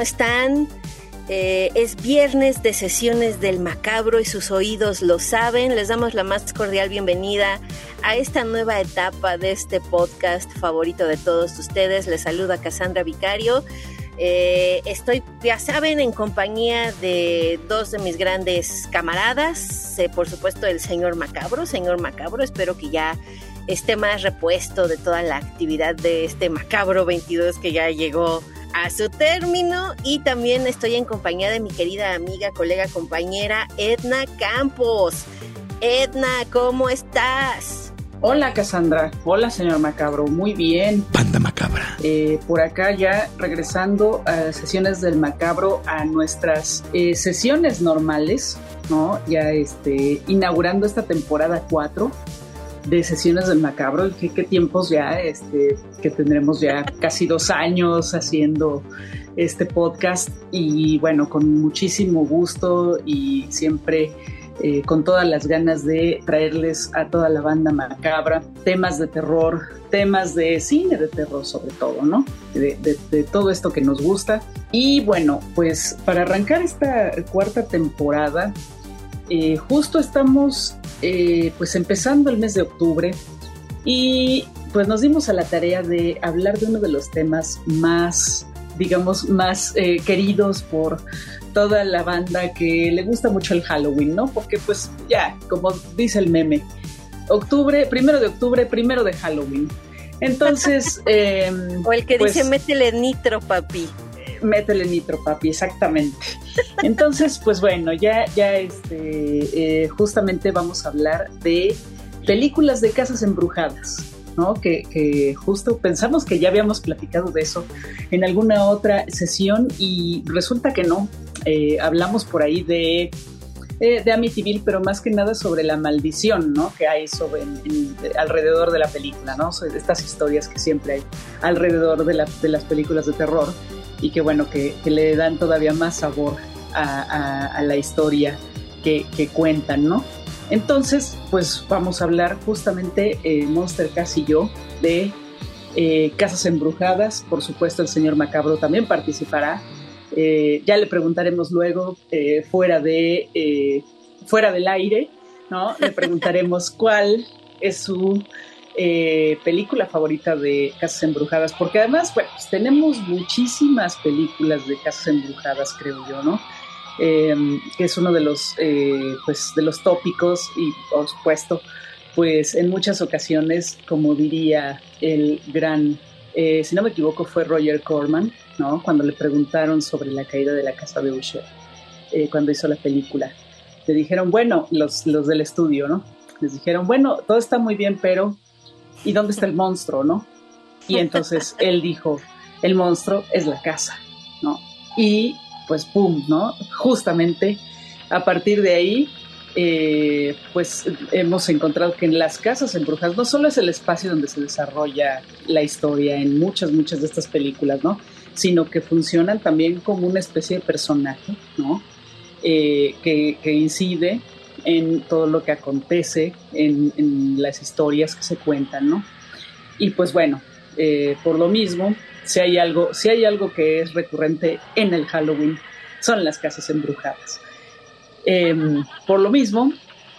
¿Cómo están? Eh, es viernes de sesiones del macabro y sus oídos lo saben. Les damos la más cordial bienvenida a esta nueva etapa de este podcast favorito de todos ustedes. Les saluda Cassandra Vicario. Eh, estoy, ya saben, en compañía de dos de mis grandes camaradas. Eh, por supuesto, el señor Macabro. Señor Macabro, espero que ya esté más repuesto de toda la actividad de este Macabro 22 que ya llegó a su término y también estoy en compañía de mi querida amiga, colega, compañera Edna Campos. Edna, ¿cómo estás? Hola Cassandra, hola señor Macabro, muy bien. Banda Macabra. Eh, por acá ya regresando a sesiones del Macabro, a nuestras eh, sesiones normales, ¿no? Ya este, inaugurando esta temporada 4 de sesiones del macabro, ¿qué, tiempos ya, este, que tendremos ya casi dos años haciendo este podcast y bueno, con muchísimo gusto y siempre eh, con todas las ganas de traerles a toda la banda macabra temas de terror, temas de cine de terror sobre todo, ¿no? De todo esto que nos gusta. Y bueno, pues para arrancar esta cuarta temporada, eh, justo estamos eh, pues empezando el mes de octubre y pues nos dimos a la tarea de hablar de uno de los temas más, digamos, más eh, queridos por toda la banda que le gusta mucho el Halloween, ¿no? Porque pues ya, como dice el meme, octubre, primero de octubre, primero de Halloween. Entonces... eh, o el que pues, dice métele nitro, papi métele nitro, papi, exactamente. Entonces, pues bueno, ya, ya este, eh, justamente vamos a hablar de películas de casas embrujadas. ¿no? Que, que, justo pensamos que ya habíamos platicado de eso en alguna otra sesión y resulta que no. Eh, hablamos por ahí de, eh, de Amityville, pero más que nada sobre la maldición ¿no? que hay sobre, en, en, alrededor de la película, ¿no? estas historias que siempre hay alrededor de, la, de las películas de terror y que bueno, que, que le dan todavía más sabor a, a, a la historia que, que, cuentan, ¿no? Entonces, pues vamos a hablar justamente eh, Monster Cass y yo de eh, Casas Embrujadas, por supuesto el señor Macabro también participará, eh, ya le preguntaremos luego fuera, de, fuera del aire, ¿no? Le preguntaremos cuál es su eh, película favorita de Casas Embrujadas, porque además, bueno, pues tenemos muchísimas películas de Casas Embrujadas, creo yo, ¿no? Eh, que es uno de los, eh, pues, de los tópicos y, por supuesto, pues en muchas ocasiones, como diría el gran, eh, si no me equivoco, fue Roger Corman, ¿no? Cuando le preguntaron sobre la caída de la casa de Usher, eh, cuando hizo la película. Le dijeron, bueno, los, los del estudio, ¿no? Les dijeron, bueno, todo está muy bien, pero ¿y dónde está el monstruo, no? Y entonces él dijo, el monstruo es la casa, ¿no? Y pues, ¡pum!, ¿no? Justamente a partir de ahí, eh, pues hemos encontrado que en las casas embrujadas no solo es el espacio donde se desarrolla la historia en muchas, muchas de estas películas, ¿no? Sino que funcionan también como una especie de personaje, ¿no? Eh, que, que incide en todo lo que acontece, en, en, las historias que se cuentan, ¿no? Y pues bueno, eh, por lo mismo, si hay, algo, si hay algo que es recurrente en el Halloween, son las casas embrujadas. Eh, por lo mismo,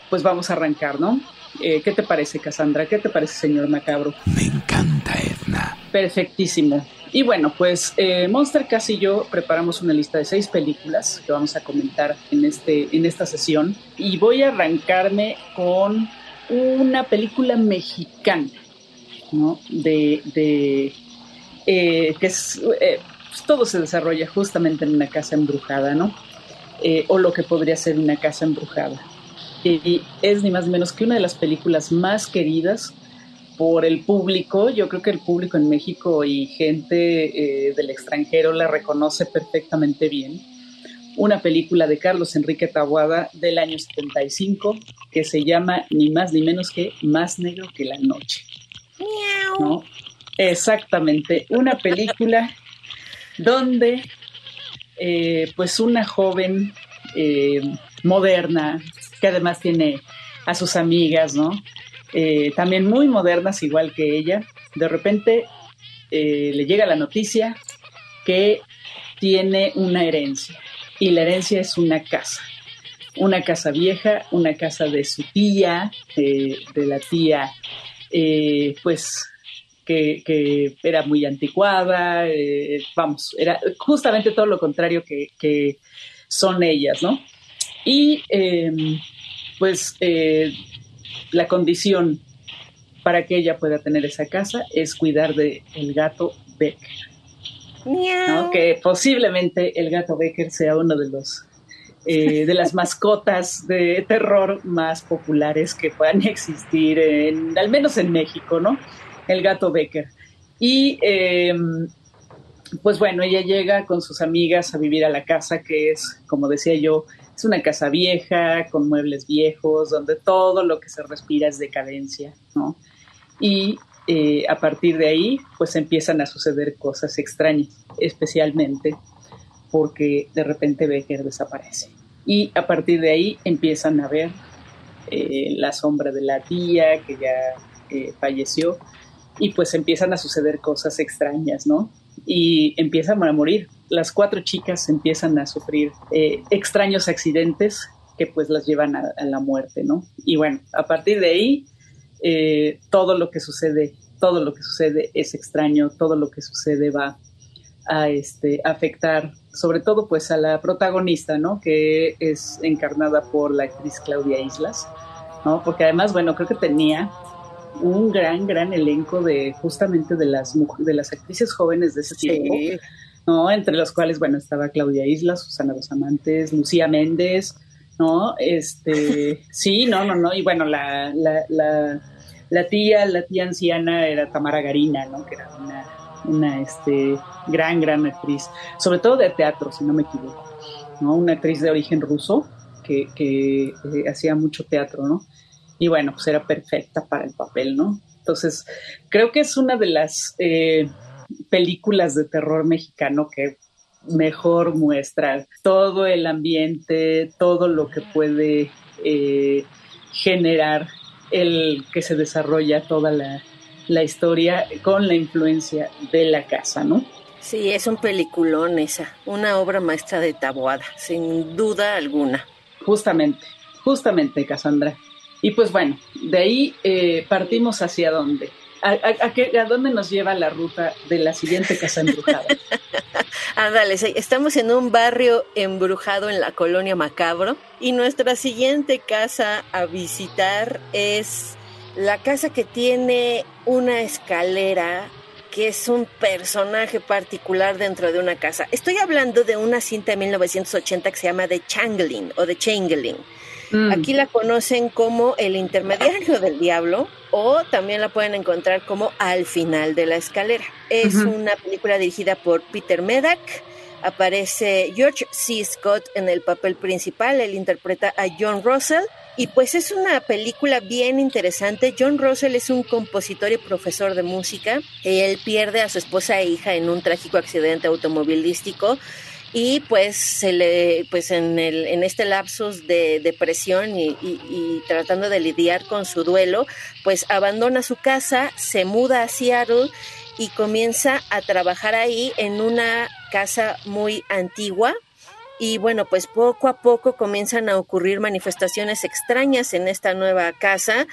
pues vamos a arrancar, ¿no? Eh, ¿Qué te parece, Cassandra? ¿Qué te parece, señor Macabro? Me encanta, Edna. Perfectísimo. Y bueno, pues eh, Monster Cass y yo preparamos una lista de seis películas que vamos a comentar en, este, en esta sesión. Y voy a arrancarme con una película mexicana, ¿no? De. eh, que es. Eh, pues todo se desarrolla justamente en una casa embrujada, ¿no? O lo que podría ser una casa embrujada. Y es ni más ni menos que una de las películas más queridas por el público. Yo creo que el público en México y gente eh, del extranjero la reconoce perfectamente bien. Una película de Carlos Enrique Tabuada del año 75 que se llama ni más ni menos que Más negro que la noche. ¿No? Exactamente, una película donde eh, pues una joven eh, moderna que además tiene a sus amigas, ¿no? Eh, también muy modernas igual que ella, de repente le llega la noticia que tiene una herencia y la herencia es una casa, una casa vieja, una casa de su tía, de la tía, pues que, era muy anticuada, eh, vamos, era justamente todo lo contrario que, son ellas, ¿no? Y em, pues eh, la condición para que ella pueda tener esa casa es cuidar del el gato Becker. Que posiblemente el gato Becker sea uno de los eh, de las mascotas de terror más populares que puedan existir, en, al menos en México, ¿no? el gato Becker. Y em, pues bueno, ella llega con sus amigas a vivir a la casa, que es, como decía yo, es una casa vieja, con muebles viejos, donde todo lo que se respira es decadencia, ¿no? Y eh, a partir de ahí, pues empiezan a suceder cosas extrañas, especialmente porque de repente Becker desaparece. Y a partir de ahí empiezan a ver eh, la sombra de la tía que ya eh, falleció y pues empiezan a suceder cosas extrañas, ¿no? Y empiezan a morir. Las cuatro chicas empiezan a sufrir eh, extraños accidentes que pues las llevan a, la muerte, ¿no? Y bueno, a partir de ahí, eh, todo lo que sucede, todo lo que sucede es extraño, todo lo que sucede va a este, afectar sobre todo pues a la protagonista, ¿no? Que es encarnada por la actriz Claudia Islas, ¿no? Porque además, bueno, creo que tenía un gran, gran elenco de justamente de las, de las actrices jóvenes de ese tiempo, ¿no? Entre los cuales, bueno, estaba Claudia Isla, Susana Dos Amantes, Lucía Méndez, ¿no? Este, sí, no, no, no, y bueno, la, la, la, la tía, la tía anciana era Tamara Garina, ¿no? Que era una, una este, gran, gran actriz, sobre todo de teatro, si no me equivoco, ¿no? Una actriz de origen ruso que, que eh, hacía mucho teatro, ¿no? y bueno, pues era perfecta para el papel, ¿no? Entonces, creo que es una de las eh, películas de terror mexicano que mejor muestra todo el ambiente, todo lo que puede eh, generar el que se desarrolla toda la, la, historia con la influencia de la casa, ¿no? Sí, es un peliculón esa, una obra maestra de Taboada, sin duda alguna. Justamente, justamente, Cassandra. Y pues bueno, de ahí eh, partimos hacia dónde. ¿A, a, dónde nos lleva la ruta de la siguiente casa embrujada? Ándale, estamos en un barrio embrujado en la colonia Macabro y nuestra siguiente casa a visitar es la casa que tiene una escalera que es un personaje particular dentro de una casa. Estoy hablando de una cinta de 1980 que se llama The Changling o The Changeling Mm. Aquí la conocen como el intermediario del diablo o también la pueden encontrar como al final de la escalera. Es una película dirigida por Peter Medak. Aparece George C. Scott en el papel principal, él interpreta a John Russell. Y pues es una película bien interesante. John Russell es un compositor y profesor de música. Él pierde a su esposa e hija en un trágico accidente automovilístico y pues se le pues en el en este lapsus de depresión y, y, tratando de lidiar con su duelo pues abandona su casa se muda a Seattle y comienza a trabajar ahí en una casa muy antigua. Y bueno, pues poco a poco comienzan a ocurrir manifestaciones extrañas en esta nueva casa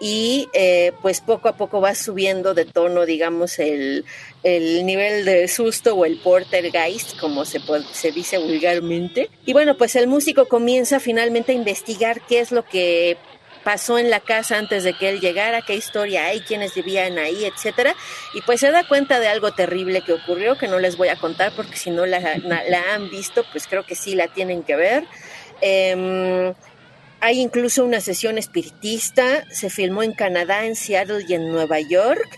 y eh, pues poco a poco va subiendo de tono, digamos, el, el nivel de susto o el portergeist, como se, se dice vulgarmente. Y bueno, pues el músico comienza finalmente a investigar qué es lo que pasó en la casa antes de que él llegara, qué historia hay, quiénes vivían ahí, etcétera. Y pues se da cuenta de algo terrible que ocurrió, que no les voy a contar porque si no la, han visto, pues creo que sí la tienen que ver. Eh, hay incluso una sesión espiritista, se filmó en Canadá, en Seattle y en Nueva York.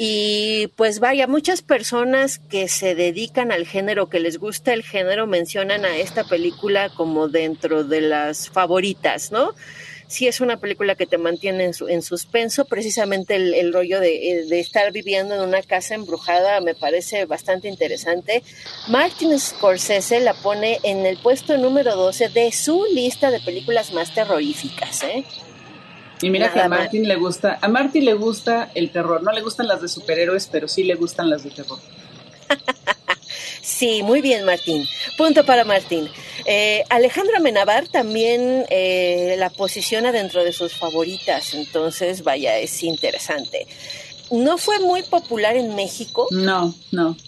Y pues vaya, muchas personas que se dedican al género, que les gusta el género, mencionan a esta película como dentro de las favoritas, ¿no? Sí es una película que te mantiene en, en suspenso, precisamente el, rollo de, de, estar viviendo en una casa embrujada me parece bastante interesante. Martin Scorsese la pone en el puesto número 12 de su lista de películas más terroríficas, ¿eh? Y mira que a Martin le gusta, a Martin le gusta el terror, no le gustan las de superhéroes, pero sí le gustan las de terror. Sí, muy bien, Martín. Punto para Martín. Eh, Alejandra Menabar también eh, la posiciona dentro de sus favoritas, entonces, vaya, es interesante. No fue muy popular en México. No, no.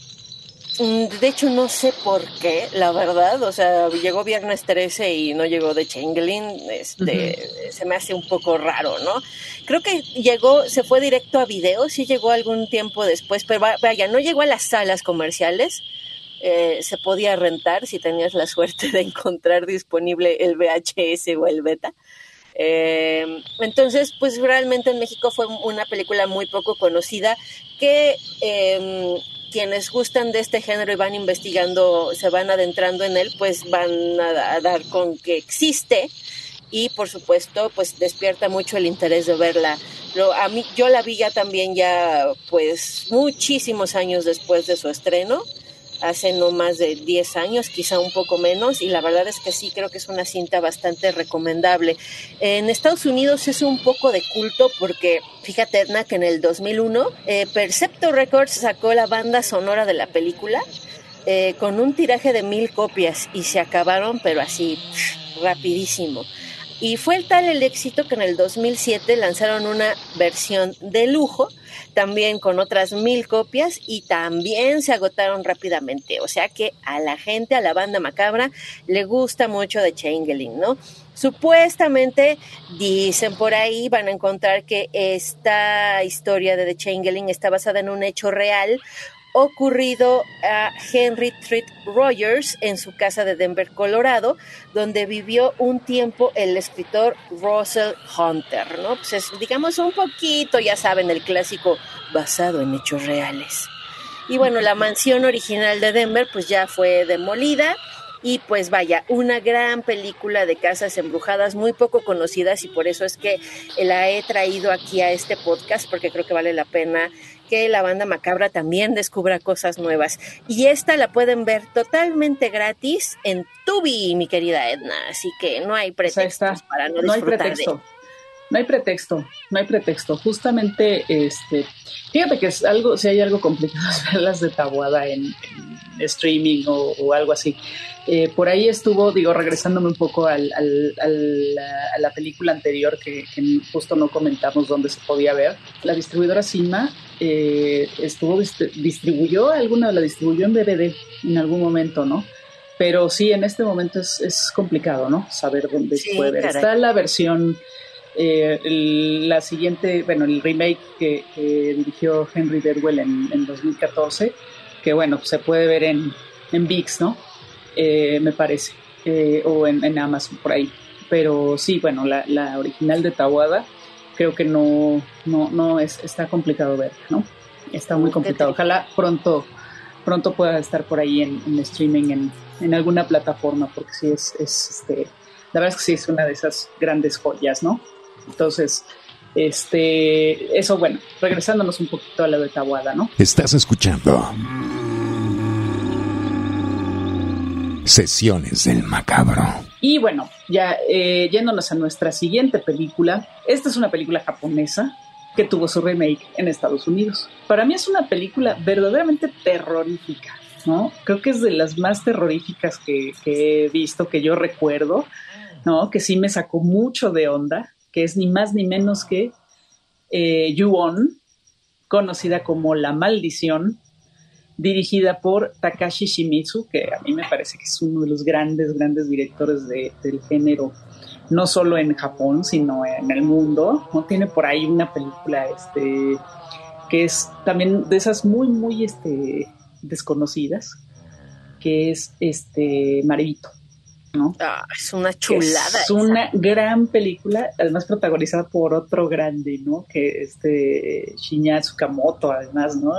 Mm, de hecho, no sé por qué, la verdad. O sea, llegó viernes 13 y no llegó de Chamberlain. Este, Se me hace un poco raro, ¿no? Creo que llegó, se fue directo a video, sí llegó algún tiempo después, pero vaya, no llegó a las salas comerciales eh, se podía rentar si tenías la suerte de encontrar disponible el VHS o el beta. Eh, entonces, pues realmente en México fue una película muy poco conocida que em, quienes gustan de este género y van investigando, se van adentrando en él, pues van a, dar con que existe y por supuesto pues despierta mucho el interés de verla. a mí, yo la vi ya también ya pues muchísimos años después de su estreno hace no más de 10 años, quizá un poco menos, y la verdad es que sí, creo que es una cinta bastante recomendable. En Estados Unidos es un poco de culto porque, fíjate Edna, que en el 2001 eh, Percepto Records sacó la banda sonora de la película eh, con un tiraje de mil copias y se acabaron, pero así, rapidísimo. Y fue tal el éxito que en el 2007 lanzaron una versión de lujo, también con otras mil copias, y también se agotaron rápidamente. O sea que a la gente, a la banda macabra, le gusta mucho de Changeling, ¿no? Supuestamente, dicen por ahí, van a encontrar que esta historia de The Changeling está basada en un hecho real ocurrido a Henry Treat Rogers en su casa de Denver, Colorado, donde vivió un tiempo el escritor Russell Hunter, ¿no? Pues es, digamos, un poquito, ya saben, el clásico basado en hechos reales. Y bueno, la mansión original de Denver pues ya fue demolida y pues vaya, una gran película de casas embrujadas muy poco conocidas y por eso es que la he traído aquí a este podcast porque creo que vale la pena que la banda macabra también descubra cosas nuevas. Y esta la pueden ver totalmente gratis en Tubi, mi querida Edna. Así que no hay pretextos para no, no disfrutar hay pretexto. No hay pretexto, no hay pretexto. Justamente, este, fíjate que es algo, si hay algo complicado es verlas de tabuada en, streaming o, algo así. Eh, por ahí estuvo, digo, regresándome un poco al, al, a la película anterior que, que, justo no comentamos dónde se podía ver. La distribuidora Cinema eh, estuvo distribuyó alguna la distribuyó en DVD en algún momento, ¿no? Pero sí, en este momento es, es complicado, ¿no? Saber dónde se puede ver. Está la versión, eh, la siguiente, bueno, el remake que, dirigió Henry Bedwell en, en, 2014, que bueno, se puede ver en, en VIX, ¿no? Eh, me parece, o en, en, Amazon por ahí. Pero sí, bueno, la, la original de Tawada creo que no, no, no es, está complicado ver, ¿no? Está muy complicado. Ojalá pronto, pronto pueda estar por ahí en, streaming, en, en, alguna plataforma, porque sí es, es este, la verdad es que sí es una de esas grandes joyas, ¿no? Entonces, este, eso bueno, regresándonos un poquito a la de Tabuada, ¿no? Estás escuchando Sesiones del Macabro. Y bueno, ya eh, yéndonos a nuestra siguiente película, esta es una película japonesa que tuvo su remake en Estados Unidos. Para mí es una película verdaderamente terrorífica, ¿no? Creo que es de las más terroríficas que, he visto, que yo recuerdo, ¿no? Que sí me sacó mucho de onda, que es ni más ni menos que eh, Ju-On, conocida como La Maldición, dirigida por Takashi Shimizu, que a mí me parece que es uno de los grandes, grandes directores de, del género, no solo en Japón, sino en el mundo. ¿no? Tiene por ahí una película este, que es también de esas muy, muy este, desconocidas, que es este Marito. ¿No? Ah, es una chulada. Es una gran película, además protagonizada por otro grande, ¿no? Que este Shinya Tsukamoto, además, ¿no?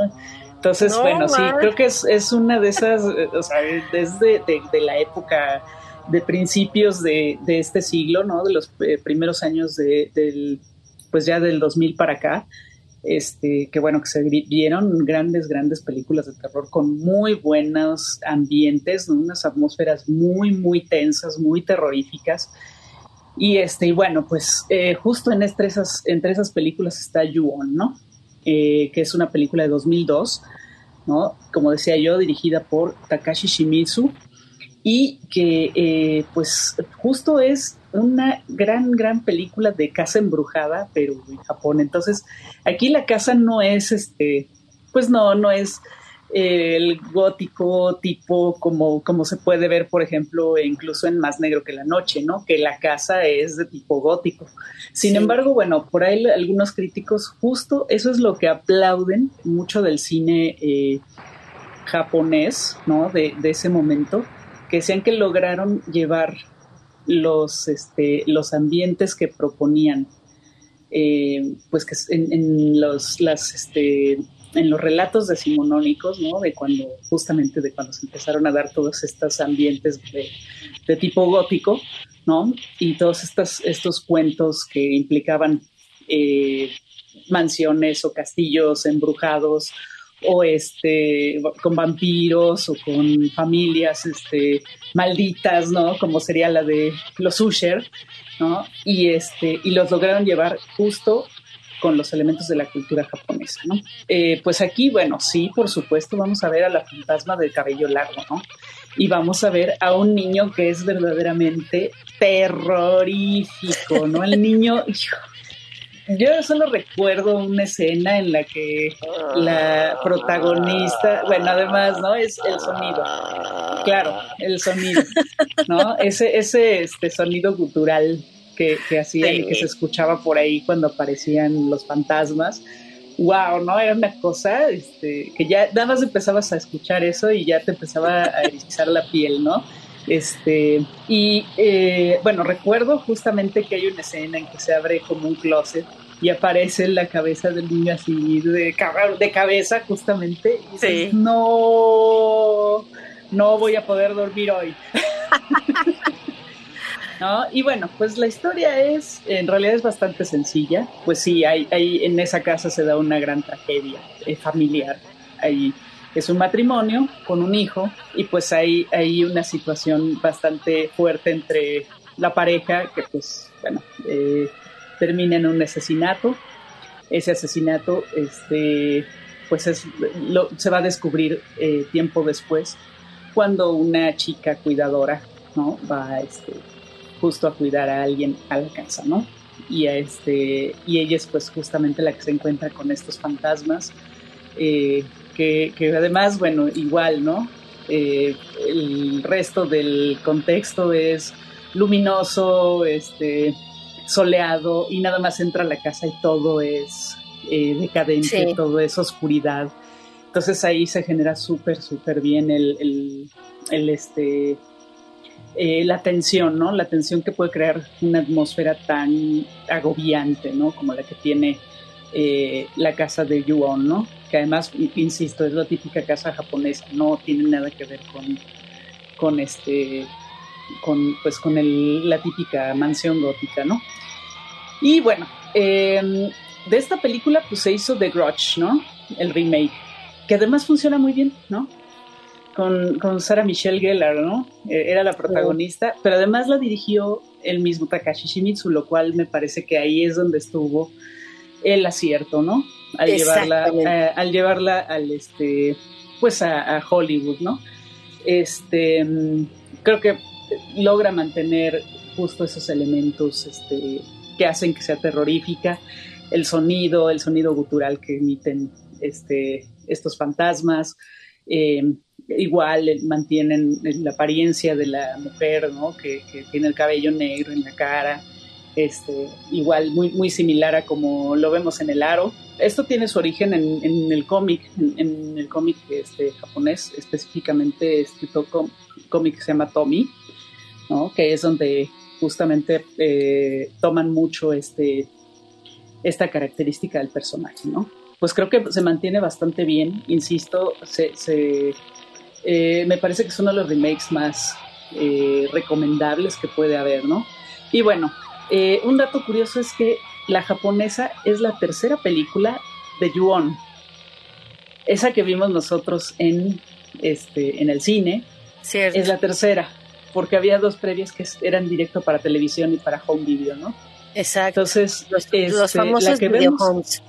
Entonces, bueno, sí, creo que es, es, una de esas, eh, o sea, desde de, la época de principios de, de, este siglo, ¿no? De los eh, primeros años de, del, pues ya del 2000 para acá, este, que bueno, que se vieron grandes, grandes películas de terror con muy buenos ambientes, unas atmósferas muy, muy tensas, muy terroríficas. Y este, y bueno, pues eh, justo en entre esas, entre esas películas está Yuon, ¿no? Eh, que es una película de 2002, ¿no? Como decía yo, dirigida por Takashi Shimizu y que eh, pues justo es una gran, gran película de casa embrujada, pero en Japón. Entonces, aquí la casa no es este, pues no, no es eh, el gótico tipo como, como se puede ver, por ejemplo, incluso en Más Negro que la Noche, ¿no? Que la casa es de tipo gótico. Sin embargo, bueno, por ahí algunos críticos, justo eso es lo que aplauden mucho del cine eh, japonés, ¿no? De, de ese momento, que decían que lograron llevar los, este, los ambientes que proponían, eh, pues que en, los, las, este, en los relatos decimonónicos, ¿no? De cuando, justamente de cuando se empezaron a dar todos estos ambientes de, tipo gótico, ¿no? Y todos estos, estos cuentos que implicaban eh, mansiones o castillos embrujados o este con vampiros o con familias este malditas, ¿no? Como sería la de los Usher, ¿no? Y este y los lograron llevar justo con los elementos de la cultura japonesa, ¿no? Eh, pues aquí, bueno, sí, por supuesto, vamos a ver a la fantasma del cabello largo, ¿no? Y vamos a ver a un niño que es verdaderamente terrorífico, ¿no? El niño, yo solo recuerdo una escena en la que la protagonista, bueno, además, ¿no? Es el sonido. Claro, el sonido, ¿no? Ese, ese este sonido gutural que, que hacían y que se escuchaba por ahí cuando aparecían los fantasmas. Wow, ¿no? Era una cosa este, que ya nada más empezabas a escuchar eso y ya te empezaba a erizar la piel, ¿no? Este, y eh, bueno, recuerdo justamente que hay una escena en que se abre como un closet y aparece la cabeza del niño así de, de cabeza justamente y dices, no, no voy a poder dormir hoy. ¿No? Y bueno, pues la historia es, en realidad es bastante sencilla. Pues sí, hay, hay en esa casa se da una gran tragedia eh, familiar. Hay es un matrimonio con un hijo y pues hay, hay una situación bastante fuerte entre la pareja que pues bueno eh, termina en un asesinato. Ese asesinato este pues es, lo, se va a descubrir eh, tiempo después cuando una chica cuidadora no va este justo a cuidar a alguien a la casa no y a este y ella es pues justamente la que se encuentra con estos fantasmas eh, que, además, bueno, igual, ¿no? Eh, el resto del contexto es luminoso, este, soleado, y nada más entra a la casa y todo es eh, decadente, todo es oscuridad. Entonces ahí se genera súper, súper bien el, el, este, eh, la tensión, ¿no? La tensión que puede crear una atmósfera tan agobiante, ¿no? Como la que tiene la casa de Yuon, ¿no? que además, insisto, es la típica casa japonesa, no tiene nada que ver con, con este, con, pues con el, la típica mansión gótica, ¿no? Y bueno, em, de esta película pues se hizo The Grudge, ¿no? El remake, que además funciona muy bien, ¿no? Con, con Sarah Michelle Gellar, ¿no? E, era la protagonista, pero además la dirigió el mismo Takashi Shimizu, lo cual me parece que ahí es donde estuvo el acierto, ¿no? al llevarla, eh, al llevarla al este, pues a, Hollywood, ¿no? Este, mm, creo que logra mantener justo esos elementos este, que hacen que sea terrorífica, el sonido, el sonido gutural que emiten este, estos fantasmas, em, igual mantienen la apariencia de la mujer, ¿no? Que, que, tiene el cabello negro en la cara, este, igual muy, muy similar a como lo vemos en el aro. Esto tiene su origen en, el cómic, en, el cómic este, japonés, específicamente este cómic que se llama Tommy, ¿no? Que es donde justamente eh, toman mucho este, esta característica del personaje, ¿no? Pues creo que se mantiene bastante bien, insisto, se, eh, me parece que es uno de los remakes más eh, recomendables que puede haber, ¿no? Y bueno, un dato curioso es que la japonesa es la tercera película de Yuon, esa que vimos nosotros en, este, en el cine, es la tercera porque había dos previas que eran directo para televisión y para home video, ¿no? Exacto. Entonces, los, este, famosos video homes.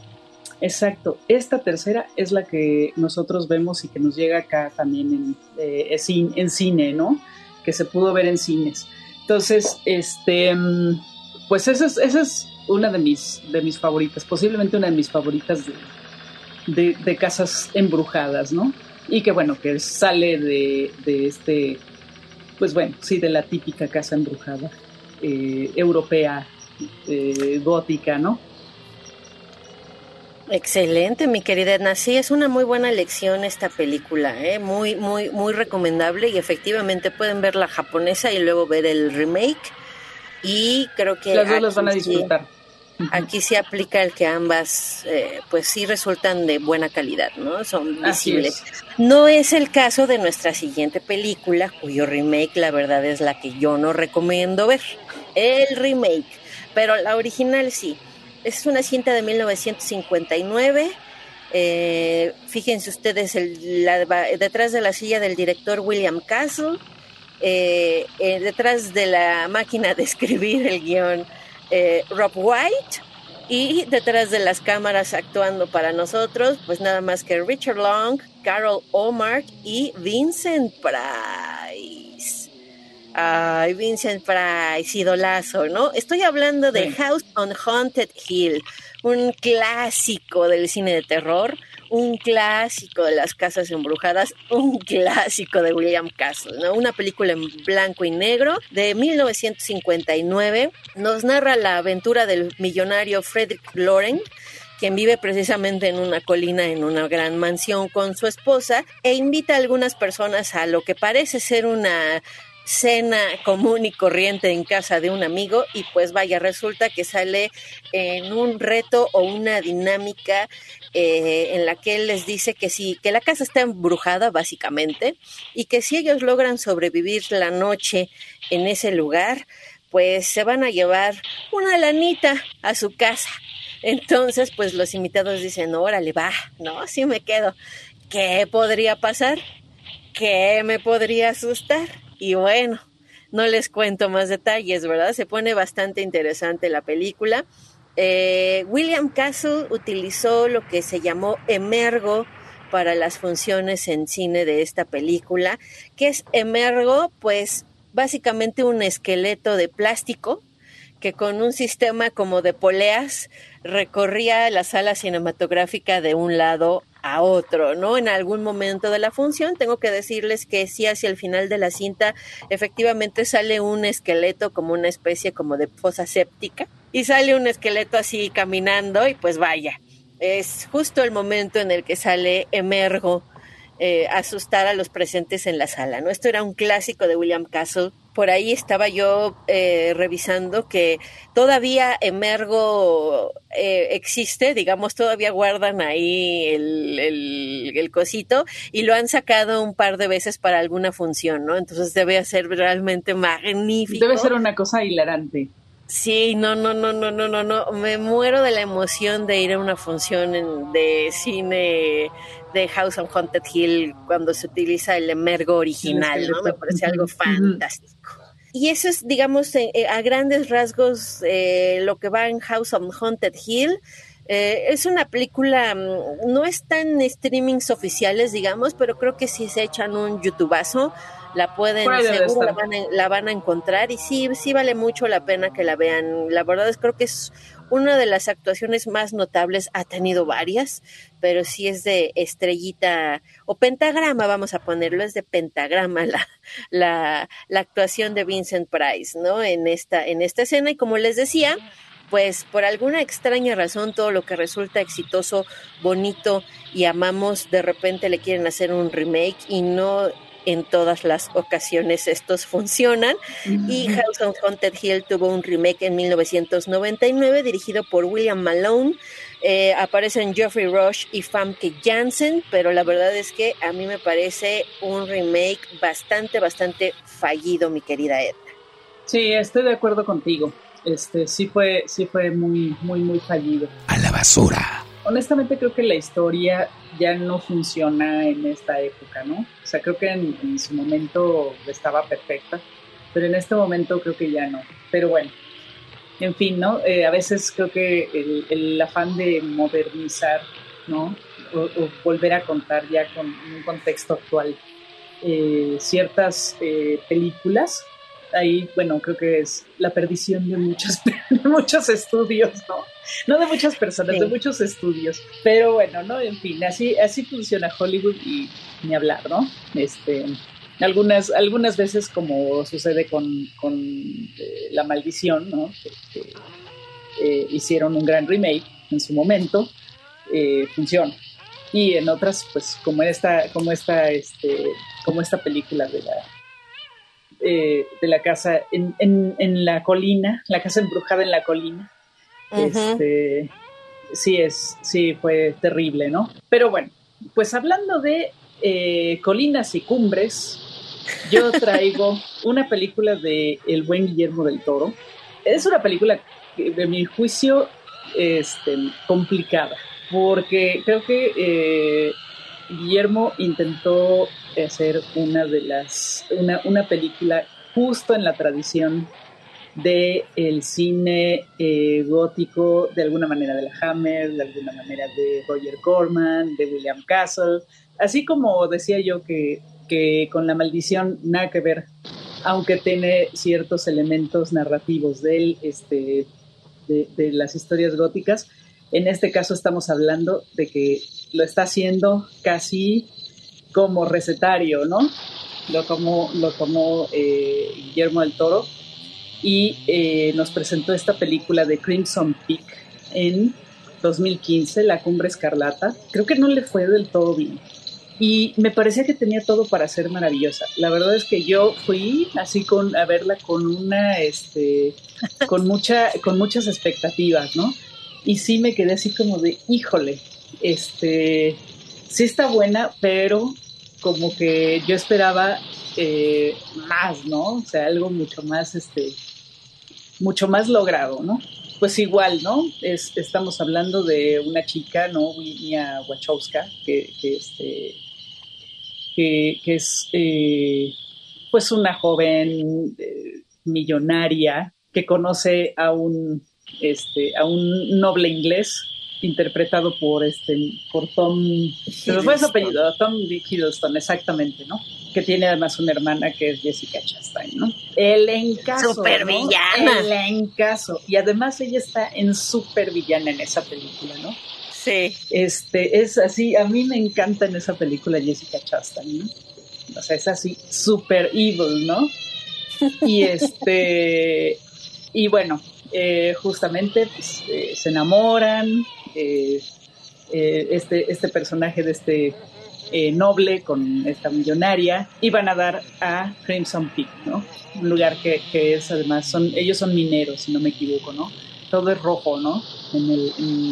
Exacto. Esta tercera es la que nosotros vemos y que nos llega acá también en, eh, en cine, ¿no? Que se pudo ver en cines. Entonces, este, mm, pues esa es, esa es una de mis, de mis favoritas, posiblemente una de mis favoritas de, de, casas embrujadas, ¿no? Y que bueno, que sale de, de este pues bueno, sí, de la típica casa embrujada eh, europea, eh, gótica, ¿no? Excelente, mi querida Edna. Sí, es una muy buena lección esta película, ¿eh? muy, muy, muy recomendable y efectivamente pueden ver la japonesa y luego ver el remake y creo que las dos las van a disfrutar. Aquí se aplica el que ambas, eh, pues sí resultan de buena calidad, ¿no? Son visibles. No es el caso de nuestra siguiente película, cuyo remake, la verdad, es la que yo no recomiendo ver. El remake, pero la original sí. Es una cinta de 1959. Eh, fíjense ustedes, el, detrás de la silla del director William Castle, eh, detrás de la máquina de escribir el guion eh, Rob White y detrás de las cámaras actuando para nosotros, pues nada más que Richard Long, Carol Omar y Vincent Price. Ay, Vincent Price, idolazo, ¿no? Estoy hablando de House on Haunted Hill, un clásico del cine de terror un clásico de las casas embrujadas, un clásico de William Castle, ¿no? Una película en blanco y negro de 1959. Nos narra la aventura del millonario Frederick Loren, quien vive precisamente en una colina en una gran mansión con su esposa e invita a algunas personas a lo que parece ser una cena común y corriente en casa de un amigo y pues vaya, resulta que sale en un reto o una dinámica eh, en la que él les dice que sí, que la casa está embrujada básicamente y que si ellos logran sobrevivir la noche en ese lugar, pues se van a llevar una lanita a su casa. Entonces, pues los invitados dicen, órale, va, no, así me quedo. ¿Qué podría pasar? ¿Qué me podría asustar? Y bueno, no les cuento más detalles, ¿verdad? Se pone bastante interesante la película. Eh, William Castle utilizó lo que se llamó emergo para las funciones en cine de esta película. ¿Qué es emergo? Pues básicamente un esqueleto de plástico que con un sistema como de poleas recorría la sala cinematográfica de un lado a otro, ¿no? En algún momento de la función, tengo que decirles que sí, hacia el final de la cinta, efectivamente sale un esqueleto como una especie como de fosa séptica y sale un esqueleto así caminando y pues vaya, es justo el momento en el que sale Emergo eh, asustar a los presentes en la sala, ¿no? Esto era un clásico de William Castle por ahí estaba yo eh, revisando que todavía Emergo eh, existe, digamos, todavía guardan ahí el, el, cosito y lo han sacado un par de veces para alguna función, ¿no? Entonces debe ser realmente magnífico. Debe ser una cosa hilarante. Sí, no, no, no, no, no, no, no. Me muero de la emoción de ir a una función de cine de House on Haunted Hill cuando se utiliza el emergo original, ¿no? Me parece algo fantástico. Y eso es, digamos, eh, a grandes rasgos eh, lo que va en House on Haunted Hill. Eh, es una película, mm, no está en streamings oficiales, digamos, pero creo que si se echan un youtubazo, la pueden, seguro la van, a, la van, a, encontrar y sí, sí vale mucho la pena que la vean. La verdad es creo que es una de las actuaciones más notables, ha tenido varias, pero sí es de estrellita o pentagrama, vamos a ponerlo, es de pentagrama la, la, la actuación de Vincent Price, ¿no? En esta, en esta escena y como les decía, pues por alguna extraña razón todo lo que resulta exitoso, bonito y amamos, de repente le quieren hacer un remake y no en todas las ocasiones estos funcionan. Y House on Haunted Hill tuvo un remake en 1999 dirigido por William Malone. Eh, aparecen Geoffrey Rush y Famke Janssen, pero la verdad es que a mí me parece un remake bastante, bastante fallido, mi querida Edna. Sí, estoy de acuerdo contigo. Este sí fue, sí fue muy, muy, muy fallido. A la basura. Honestamente creo que la historia ya no funciona en esta época, ¿no? O sea, creo que en, su momento estaba perfecta, pero en este momento creo que ya no. Pero bueno, en fin, ¿no? Eh, a veces creo que el, afán de modernizar, ¿no? O, volver a contar ya con un contexto actual eh, ciertas eh, películas ahí, bueno, creo que es la perdición de muchos, muchos estudios, ¿no? No de muchas personas, de muchos estudios. Pero bueno, ¿no? En fin, así, así funciona Hollywood y ni hablar, ¿no? Este, algunas, algunas veces, como sucede con, eh, La Maldición, ¿no? Que, eh, hicieron un gran remake en su momento, eh, funciona. Y en otras, pues, como esta, como esta, este, como esta película de la eh, de la casa en, en, la colina, la casa embrujada en la colina. Este, sí, es, sí, fue terrible, ¿no? Pero bueno, pues hablando de eh, colinas y cumbres, yo traigo una película de El buen Guillermo del Toro. Es una película de mi juicio este, complicada, porque creo que eh, Guillermo intentó hacer una de las una, una película justo en la tradición de el cine eh, gótico, de alguna manera de la Hammer, de alguna manera de Roger Corman, de William Castle, así como decía yo que, que con La Maldición nada que ver, aunque tiene ciertos elementos narrativos de, este, de, de las historias góticas, en este caso estamos hablando de que lo está haciendo casi como recetario, ¿no? Lo tomó, lo tomó eh, Guillermo del Toro y eh, nos presentó esta película de Crimson Peak en 2015, La Cumbre Escarlata. Creo que no le fue del todo bien. Y me parecía que tenía todo para ser maravillosa. La verdad es que yo fui así con a verla con una este con mucha con muchas expectativas, ¿no? Y sí me quedé así como de, híjole, este sí está buena, pero como que yo esperaba eh, más, ¿no? O sea, algo mucho más, este, mucho más logrado, ¿no? Pues igual, ¿no? Es, estamos hablando de una chica, ¿no? Winia Wachowska, que, que, este, que, es, eh, pues, una joven eh, millonaria que conoce a un, este, a un noble inglés interpretado por este por Tom se fue su apellido Tom Hiddleston exactamente no que tiene además una hermana que es Jessica Chastain no el encaso super villana el encaso. Y además ella está en super villana en esa película no sí. Este es así a mí me encanta en esa película Jessica Chastain no o sea es así super evil no y este y bueno eh, justamente pues, eh, se enamoran, eh, este, este personaje de este noble con esta millonaria y van a dar a Crimson Peak, ¿no? Un lugar que, es además, son, ellos son mineros, si no me equivoco, ¿no? Todo es rojo, ¿no?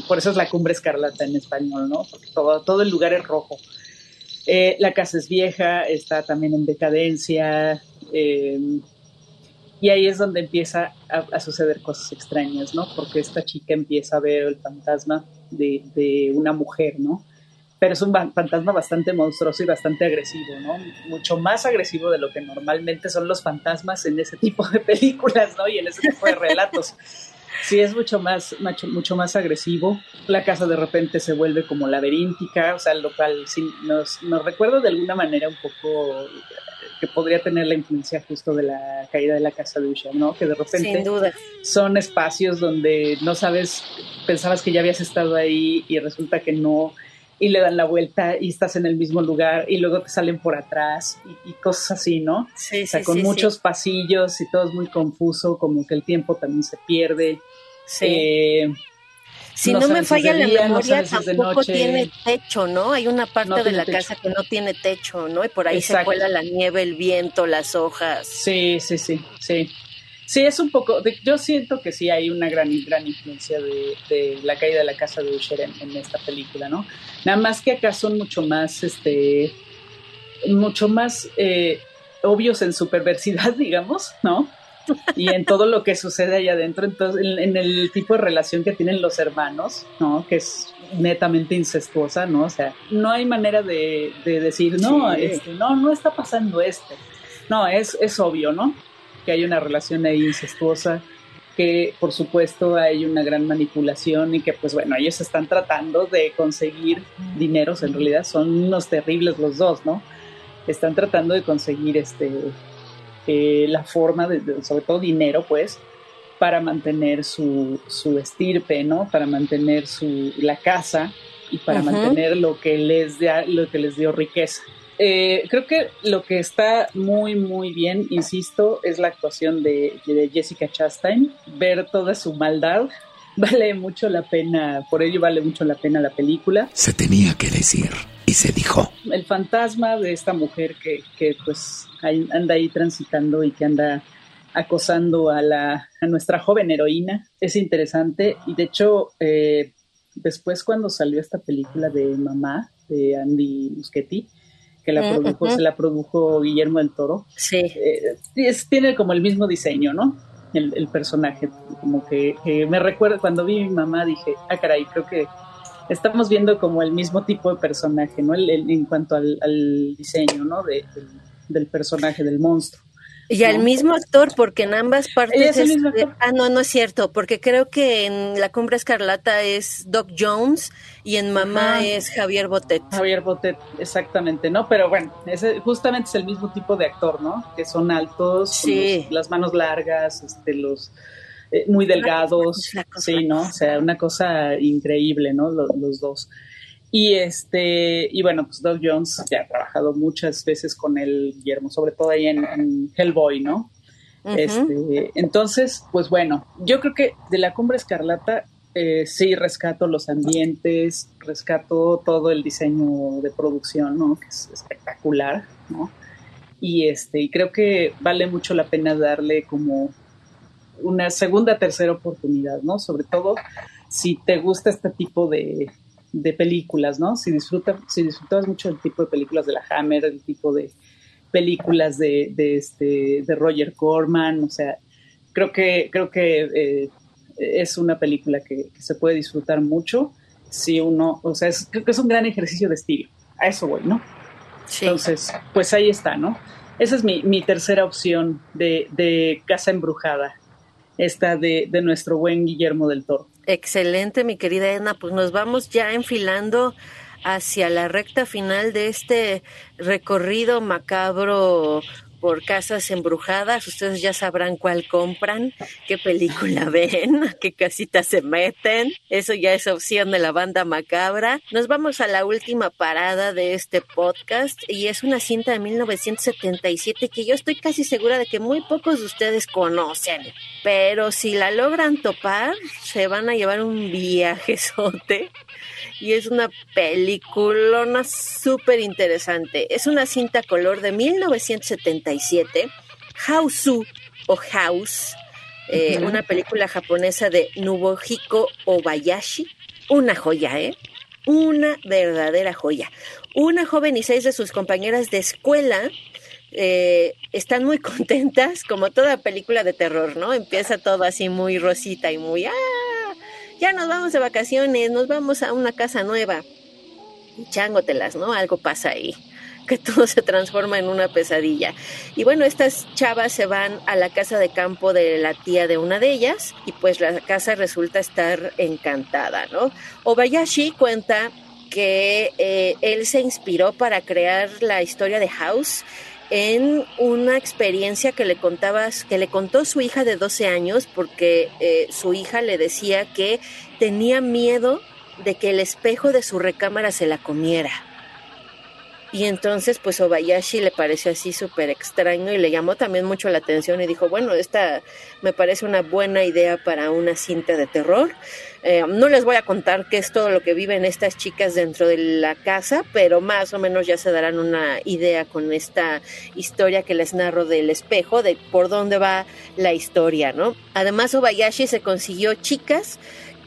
Por eso es la cumbre escarlata en español, ¿no? Porque todo, todo el lugar es rojo. la casa es vieja, está también en decadencia, y ahí es donde empieza a, suceder cosas extrañas, ¿no? Porque esta chica empieza a ver el fantasma de, una mujer, ¿no? Pero es un fantasma bastante monstruoso y bastante agresivo, ¿no? Mucho más agresivo de lo que normalmente son los fantasmas en ese tipo de películas, ¿no? Y en ese tipo de relatos. Sí, es mucho más, mucho, mucho más agresivo. La casa de repente se vuelve como laberíntica, o sea, lo cual sí nos, nos recuerda de alguna manera un poco que podría tener la influencia justo de la caída de la casa de Usha, ¿no? Que de repente son espacios donde no sabes, pensabas que ya habías estado ahí y resulta que no, y le dan la vuelta y estás en el mismo lugar y luego te salen por atrás y, cosas así, ¿no? Sí, o sea, con muchos pasillos y todo es muy confuso, como que el tiempo también se pierde. Sí. Eh, Si no, me falla la memoria, tampoco tiene techo, ¿no? Hay una parte de la casa que no tiene techo, ¿no? Y por ahí se cuela la nieve, el viento, las hojas. Sí, sí, sí, sí. Sí, es un poco, yo siento que sí hay una gran, gran influencia de, la caída de la casa de Usher en, esta película, ¿no? Nada más que acá son mucho más, este, mucho más eh, obvios en su perversidad, digamos, ¿no? Y en todo lo que sucede allá adentro, entonces en, el tipo de relación que tienen los hermanos, ¿no? Que es netamente incestuosa, ¿no? O sea, no hay manera de, decir, no, este, no, no está pasando esto. No, es, es obvio, ¿no? Que hay una relación ahí incestuosa, que por supuesto hay una gran manipulación y que pues bueno, ellos están tratando de conseguir dineros, en realidad son unos terribles los dos, ¿no? Están tratando de conseguir este eh, la forma, de, sobre todo dinero, pues, para mantener su, su estirpe, ¿no? Para mantener su, la casa y para mantener lo que, les lo que les dio riqueza. Eh, creo que lo que está muy, muy bien, insisto, es la actuación de, de, Jessica Chastain. Ver toda su maldad vale mucho la pena, por ello vale mucho la pena la película. Se tenía que decir y se dijo. El fantasma de esta mujer que, que pues anda ahí transitando y que anda acosando a, la, a nuestra joven heroína. Es interesante y de hecho eh, después cuando salió esta película de Mamá de Andy Muschietti, que la produjo, se la produjo Guillermo del Toro, sí. Eh, tiene como el mismo diseño, ¿no? El, personaje, como que, me recuerda, cuando vi a mi mamá dije, ah caray, creo que estamos viendo como el mismo tipo de personaje, ¿no? en cuanto al, diseño, ¿no? De, del personaje, del monstruo. Y al mismo actor, porque en ambas partes. Es, ah, no, no es cierto, porque creo que en La Cumbre Escarlata es Doc Jones y en Mamá es Javier Botet. Javier Botet, exactamente, ¿no? Pero bueno, ese justamente es el mismo tipo de actor, ¿no? Que son altos, las manos largas, este, los eh, muy delgados, sí, ¿no? O sea, una cosa increíble, ¿no? los dos. Y este, y bueno, pues Doug Jones ya ha trabajado muchas veces con el Guillermo, sobre todo ahí en, Hellboy, ¿no? este, entonces, pues bueno, yo creo que de la cumbre escarlata eh, sí rescato los ambientes, rescato todo el diseño de producción, ¿no? Que es espectacular, ¿no? Y este, y creo que vale mucho la pena darle como una segunda, tercera oportunidad, ¿no? Sobre todo si te gusta este tipo de, de películas, ¿no? Si, disfruta, si disfrutabas mucho del tipo de películas de la Hammer, el tipo de películas de, de, este, de Roger Corman, o sea, creo que, creo que eh, es una película que, se puede disfrutar mucho si uno, o sea, es, creo que es un gran ejercicio de estilo, a eso voy, ¿no? Entonces, pues ahí está, ¿no? Esa es mi, mi tercera opción de, de Casa Embrujada, esta de, de nuestro buen Guillermo del Toro. Excelente, mi querida Edna. Pues nos vamos ya enfilando hacia la recta final de este recorrido macabro por casas embrujadas. Ustedes ya sabrán cuál compran, qué película ven, qué casita se meten. Eso ya es opción de la banda macabra. Nos vamos a la última parada de este podcast y es una cinta de 1977 que yo estoy casi segura de que muy pocos de ustedes conocen. Pero si la logran topar, se van a llevar un viajezote y es una peliculona súper interesante. Es una cinta color de 1977, Hausu o House, eh, una película japonesa de Nubohiko Obayashi. Una joya, ¿eh? Una verdadera joya. Una joven y seis de sus compañeras de escuela eh, están muy contentas, como toda película de terror, ¿no? Empieza todo así muy rosita y muy, ¡ah! ya nos vamos de vacaciones, nos vamos a una casa nueva. Y chángotelas, ¿no? Algo pasa ahí que todo se transforma en una pesadilla. Y bueno, estas chavas se van a la casa de campo de la tía de una de ellas y pues la casa resulta estar encantada, ¿no? Obayashi cuenta que eh, él se inspiró para crear la historia de House en una experiencia que le contabas, que le contó su hija de 12 años, porque eh, su hija le decía que tenía miedo de que el espejo de su recámara se la comiera. Y entonces, pues Obayashi le pareció así súper extraño y le llamó también mucho la atención y dijo, bueno, esta me parece una buena idea para una cinta de terror. Eh, no les voy a contar qué es todo lo que viven estas chicas dentro de la casa, pero más o menos ya se darán una idea con esta historia que les narro del espejo, de por dónde va la historia, ¿no? Además, Obayashi se consiguió chicas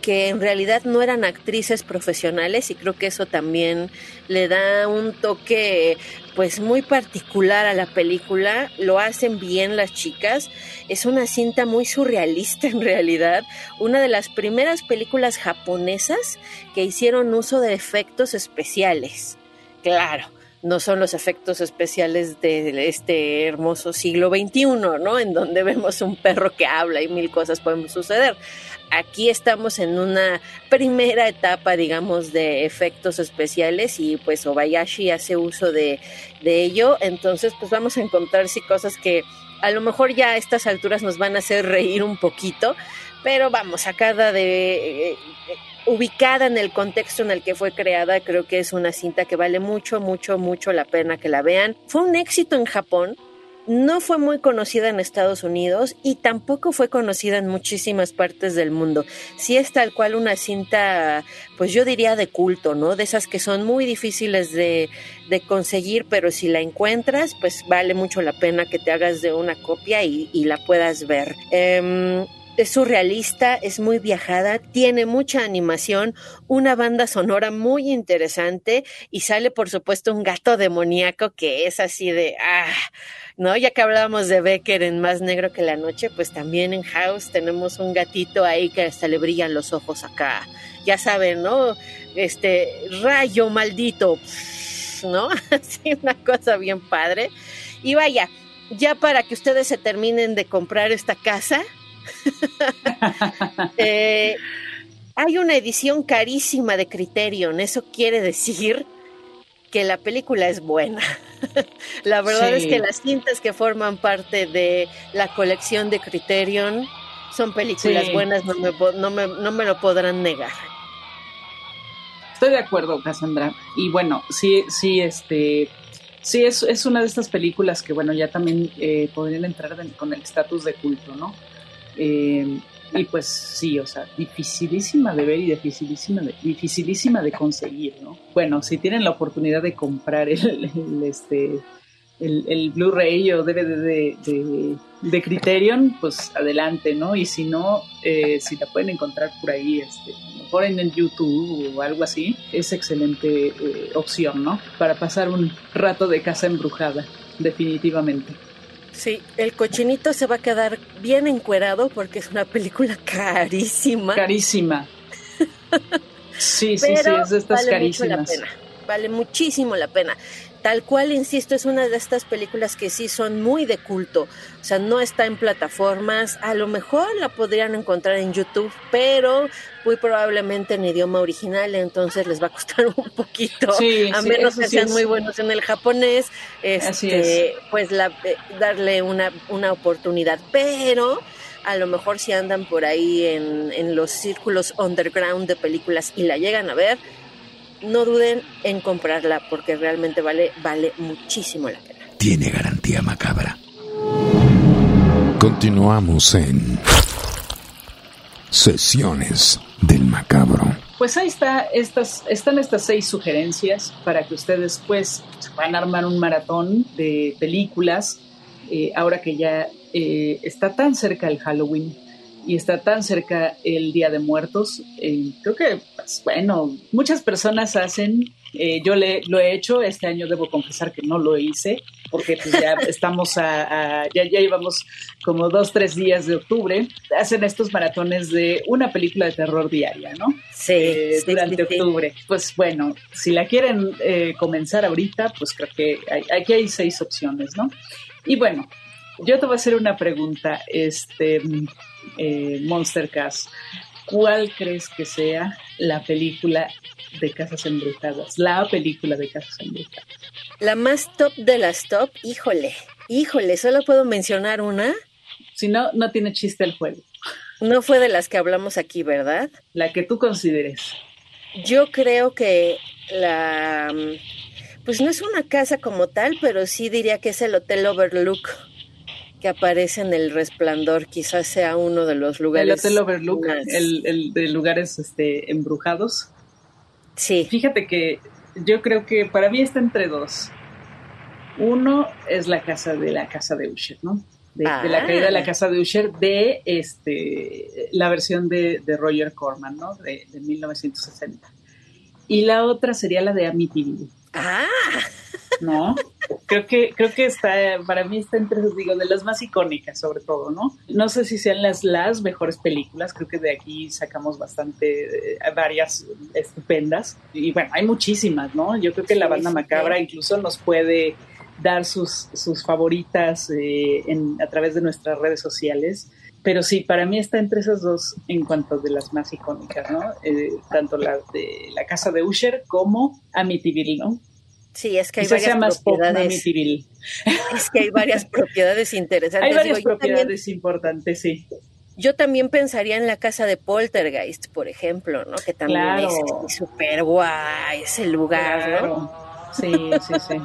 que en realidad no eran actrices profesionales y creo que eso también le da un toque pues muy particular a la película, lo hacen bien las chicas, es una cinta muy surrealista en realidad, una de las primeras películas japonesas que hicieron uso de efectos especiales. Claro, no son los efectos especiales de este hermoso siglo XXI, ¿no? En donde vemos un perro que habla y mil cosas pueden suceder aquí estamos en una primera etapa, digamos, de efectos especiales y pues Obayashi hace uso de, ello. Entonces, pues vamos a encontrar sí cosas que a lo mejor ya a estas alturas nos van a hacer reír un poquito, pero vamos, sacada de... Eh, ubicada en el contexto en el que fue creada, creo que es una cinta que vale mucho, mucho, mucho la pena que la vean. Fue un éxito en Japón, no fue muy conocida en Estados Unidos y tampoco fue conocida en muchísimas partes del mundo. Sí es tal cual una cinta, pues yo diría de culto, ¿no? De esas que son muy difíciles de, de conseguir, pero si la encuentras, pues vale mucho la pena que te hagas de una copia y, la puedas ver. Em, es surrealista, es muy viajada, tiene mucha animación, una banda sonora muy interesante y sale por supuesto un gato demoníaco que es así de ah ¿no? Ya que hablábamos de Becker en Más Negro que la Noche, pues también en House tenemos un gatito ahí que hasta le brillan los ojos acá. Ya saben, ¿no? Este rayo maldito, ¿no? Así una cosa bien padre. Y vaya, ya para que ustedes se terminen de comprar esta casa, eh, hay una edición carísima de Criterion. Eso quiere decir que la película es buena. la verdad es que las cintas que forman parte de la colección de Criterion son películas buenas, no me, no, me, no me lo podrán negar. Estoy de acuerdo, Cassandra. Y bueno, sí, sí, este, sí es, es una de estas películas que, bueno, ya también eh, podrían entrar con el estatus de culto, ¿no? Eh, y pues sí, o sea, dificilísima de ver y dificilísima de, dificilísima de conseguir, ¿no? Bueno, si tienen la oportunidad de comprar el, este, el, Blu-ray o DVD de, de, Criterion, pues adelante, ¿no? Y si no, eh, si la pueden encontrar por ahí, este, mejor en el YouTube o algo así, es excelente eh, opción, ¿no? Para pasar un rato de casa embrujada, definitivamente. Sí, el cochinito se va a quedar bien encuerado porque es una película carísima. Carísima. Sí, sí, sí, es de estas vale Mucho la pena. Vale muchísimo la pena. Tal cual, insisto, es una de estas películas que sí son muy de culto. O sea, no está en plataformas. A lo mejor la podrían encontrar en YouTube, pero muy probablemente en idioma original, entonces les va a costar un poquito. a menos que sean muy buenos en el japonés, este, pues la, eh, darle una, una oportunidad. Pero a lo mejor si andan por ahí en, en los círculos underground de películas y la llegan a ver, no duden en comprarla porque realmente vale, vale muchísimo la pena. Tiene garantía macabra. Continuamos en Sesiones del Macabro. Pues ahí está, estas, están estas seis sugerencias para que ustedes pues van a armar un maratón de películas eh, ahora que ya eh, está tan cerca el Halloween y está tan cerca el Día de Muertos, eh, creo que, pues, bueno, muchas personas hacen, eh, yo le, lo he hecho, este año debo confesar que no lo hice, porque pues, ya estamos a, ya, ya llevamos como dos, tres días de octubre, hacen estos maratones de una película de terror diaria, ¿no? Sí. Eh, durante octubre. Pues bueno, si la quieren comenzar ahorita, pues creo que aquí hay seis opciones, ¿no? Y bueno, yo te voy a hacer una pregunta, este, eh, Monster Cast. ¿Cuál crees que sea la película de Casas Embrujadas? La película de Casas Embrujadas. La más top de las top, híjole, híjole, solo puedo mencionar una. Si no, no tiene chiste el juego. No fue de las que hablamos aquí, ¿verdad? La que tú consideres. Yo creo que la pues no es una casa como tal, pero sí diría que es el Hotel Overlook que aparece en el resplandor, quizás sea uno de los lugares. El Hotel Overlook, el, de lugares este, embrujados. Sí. Fíjate que yo creo que para mí está entre dos. Uno es la casa de la casa de Usher, ¿no? De, la ah. caída de la casa de Usher, de este, la versión de, Roger Corman, ¿no? De, de, 1960. Y la otra sería la de Amityville. Ah. ¿No? Creo que, creo que está, para mí está entre, digo, de las más icónicas sobre todo, ¿no? No sé si sean las, las mejores películas, creo que de aquí sacamos bastante, eh, varias estupendas, y bueno, hay muchísimas, ¿no? Yo creo que la banda macabra incluso nos puede dar sus, sus favoritas eh, en, a través de nuestras redes sociales. Pero sí, para mí está entre esas dos en cuanto de las más icónicas, ¿no? Eh, tanto la de la casa de Usher como Amityville, ¿no? Sí, es que hay varias propiedades. Es que hay varias propiedades interesantes. Hay varias propiedades importantes, sí. Yo también pensaría en la casa de Poltergeist, por ejemplo, ¿no? Que también es súper guay ese lugar, ¿no? Sí, sí, sí.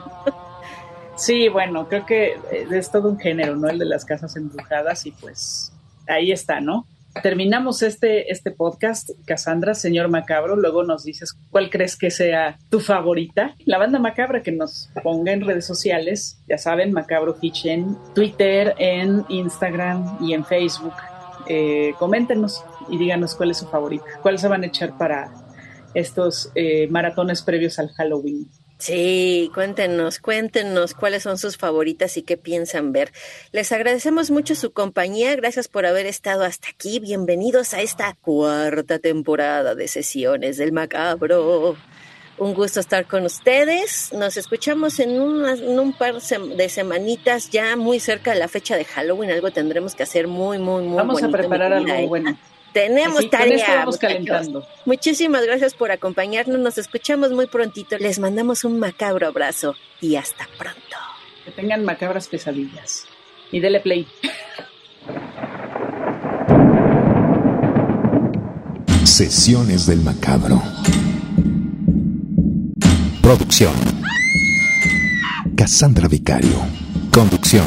sí, bueno, creo que es todo un género, ¿no? El de las casas embrujadas y pues ahí está, ¿no? Terminamos este, este podcast, Cassandra, señor Macabro, luego nos dices cuál crees que sea tu favorita. La banda Macabra que nos ponga en redes sociales, ya saben, Macabro Kitchen, Twitter, en Instagram y en Facebook. Eh, coméntenos y díganos cuál es su favorita, cuál se van a echar para estos eh, maratones previos al Halloween. Sí, cuéntenos, cuéntenos cuáles son sus favoritas y qué piensan ver. Les agradecemos mucho su compañía, gracias por haber estado hasta aquí. Bienvenidos a esta cuarta temporada de sesiones del macabro. Un gusto estar con ustedes. Nos escuchamos en, en un par de semanitas ya muy cerca de la fecha de Halloween. Algo tendremos que hacer muy, muy, muy Vamos a preparar algo bueno. Tenemos tarea. calentando. Muchísimas gracias por acompañarnos. Nos escuchamos muy prontito. Les mandamos un macabro abrazo y hasta pronto. Que tengan macabras pesadillas. Y dele play. Sesiones del macabro. Producción. Cassandra Vicario. Conducción.